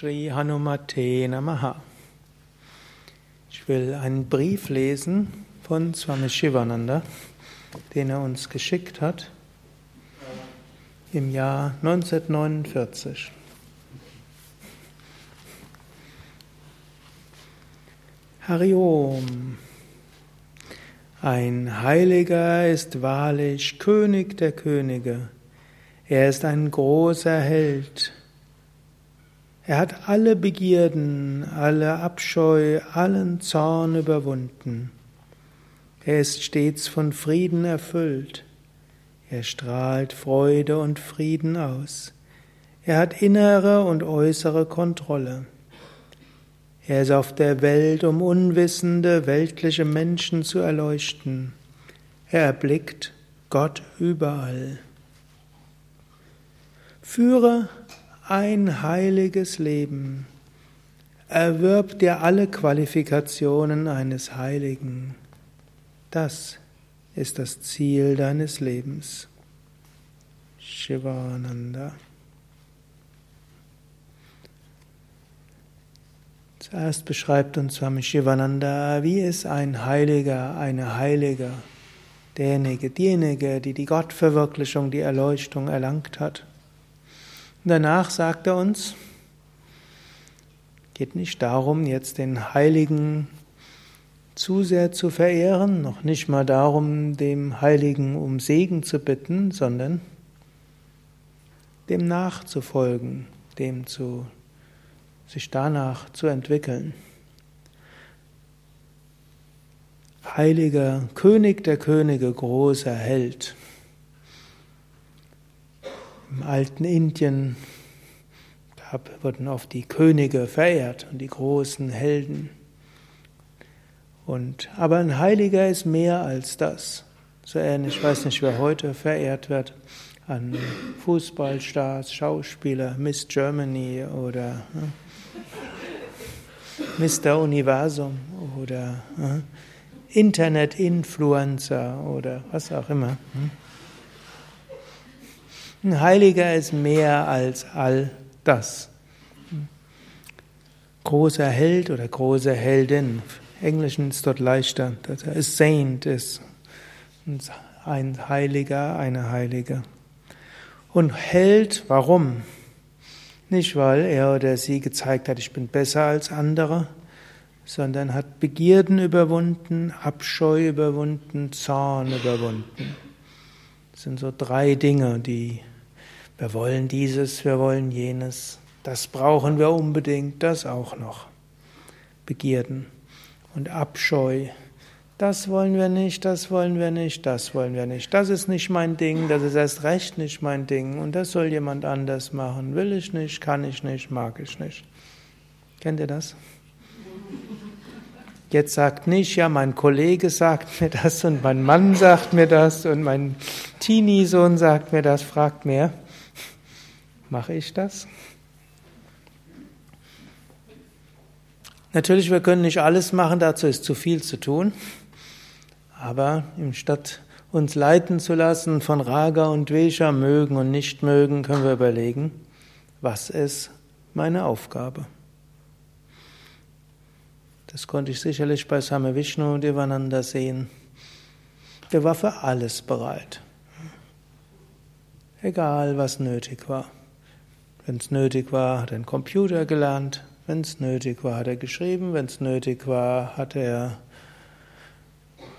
Shri Hanumate Namaha. Ich will einen Brief lesen von Swami Shivananda, den er uns geschickt hat im Jahr 1949. Hariom. Ein Heiliger ist wahrlich König der Könige. Er ist ein großer Held. Er hat alle Begierden, alle Abscheu, allen Zorn überwunden. Er ist stets von Frieden erfüllt. Er strahlt Freude und Frieden aus. Er hat innere und äußere Kontrolle. Er ist auf der Welt, um unwissende, weltliche Menschen zu erleuchten. Er erblickt Gott überall. Führe ein heiliges Leben. Erwirb dir alle Qualifikationen eines Heiligen. Das ist das Ziel deines Lebens. Shivananda. Zuerst beschreibt uns Swami Shivananda, wie ist ein Heiliger, eine Heilige, derjenige, diejenige, die die Gottverwirklichung, die Erleuchtung erlangt hat. Danach sagt er uns, geht nicht darum, jetzt den Heiligen zu sehr zu verehren, noch nicht mal darum, dem Heiligen um Segen zu bitten, sondern dem nachzufolgen, dem zu sich danach zu entwickeln. Heiliger König der Könige, großer Held. Im alten Indien wurden oft die Könige verehrt und die großen Helden. Und, aber ein Heiliger ist mehr als das. So ähnlich, ich weiß nicht, wer heute verehrt wird, an Fußballstars, Schauspieler, Miss Germany oder ne, Mr. Universum oder ne, Internet-Influencer oder was auch immer. Hm. Ein Heiliger ist mehr als all das. Großer Held oder große Heldin. Im Englischen ist dort leichter. A Saint ist ein Heiliger, eine Heilige. Und Held, warum? Nicht, weil er oder sie gezeigt hat, ich bin besser als andere, sondern hat Begierden überwunden, Abscheu überwunden, Zorn überwunden. Das sind so drei Dinge, die wir wollen dieses, wir wollen jenes, das brauchen wir unbedingt, das auch noch. Begierden und Abscheu. Das wollen wir nicht, das wollen wir nicht, das wollen wir nicht. Das ist nicht mein Ding, das ist erst recht nicht mein Ding und das soll jemand anders machen. Will ich nicht, kann ich nicht, mag ich nicht. Kennt ihr das? Jetzt sagt nicht, ja, mein Kollege sagt mir das und mein Mann sagt mir das und mein Teenie-Sohn sagt mir das, fragt mir. Mache ich das? Natürlich, wir können nicht alles machen, dazu ist zu viel zu tun. Aber statt uns leiten zu lassen von Raga und Vesha, mögen und nicht mögen, können wir überlegen, was ist meine Aufgabe? Das konnte ich sicherlich bei Same Vishnu und Devananda sehen. Der war für alles bereit. Egal, was nötig war. Wenn es nötig war, hat er einen Computer gelernt. Wenn es nötig war, hat er geschrieben. Wenn es nötig war, hat er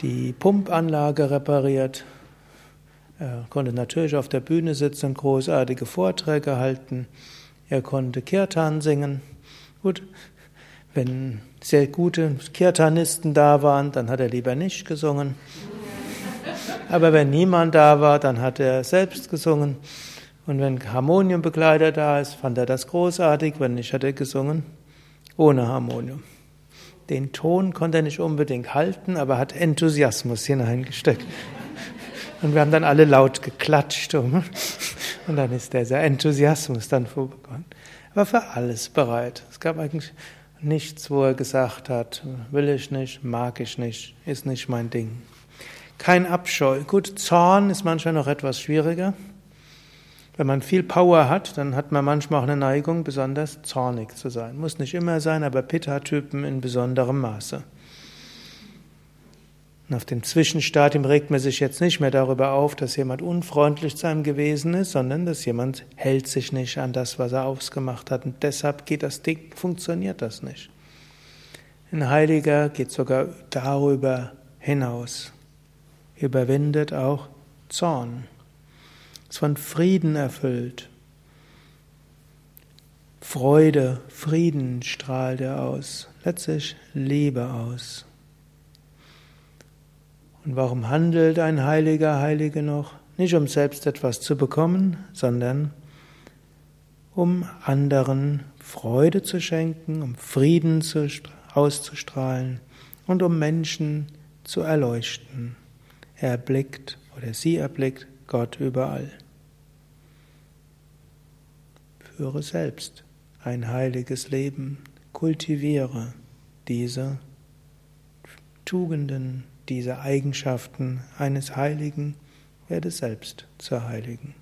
die Pumpanlage repariert. Er konnte natürlich auf der Bühne sitzen und großartige Vorträge halten. Er konnte Kirtan singen. Gut, wenn sehr gute Kirtanisten da waren, dann hat er lieber nicht gesungen. Aber wenn niemand da war, dann hat er selbst gesungen. Und wenn Harmoniumbegleiter da ist, fand er das großartig. Wenn nicht, hat er gesungen ohne Harmonium. Den Ton konnte er nicht unbedingt halten, aber hat Enthusiasmus hineingesteckt. Und wir haben dann alle laut geklatscht. Und dann ist dieser Enthusiasmus dann vorgekommen. Er war für alles bereit. Es gab eigentlich nichts, wo er gesagt hat, will ich nicht, mag ich nicht, ist nicht mein Ding. Kein Abscheu. Gut, Zorn ist manchmal noch etwas schwieriger. Wenn man viel Power hat, dann hat man manchmal auch eine Neigung, besonders zornig zu sein. Muss nicht immer sein, aber Pitta-Typen in besonderem Maße. Und auf dem Zwischenstadium regt man sich jetzt nicht mehr darüber auf, dass jemand unfreundlich zu einem gewesen ist, sondern dass jemand hält sich nicht an das, was er ausgemacht hat. Und deshalb geht das Ding, funktioniert das nicht. Ein Heiliger geht sogar darüber hinaus, überwindet auch Zorn, ist von Frieden erfüllt. Freude, Frieden strahlt er aus, letztlich Liebe aus. Und warum handelt ein Heiliger, Heilige noch? Nicht um selbst etwas zu bekommen, sondern um anderen Freude zu schenken, um Frieden auszustrahlen und um Menschen zu erleuchten. Er erblickt oder sie erblickt Gott überall. Führe selbst ein heiliges Leben, kultiviere diese Tugenden, diese Eigenschaften eines Heiligen, werde selbst zur Heiligen.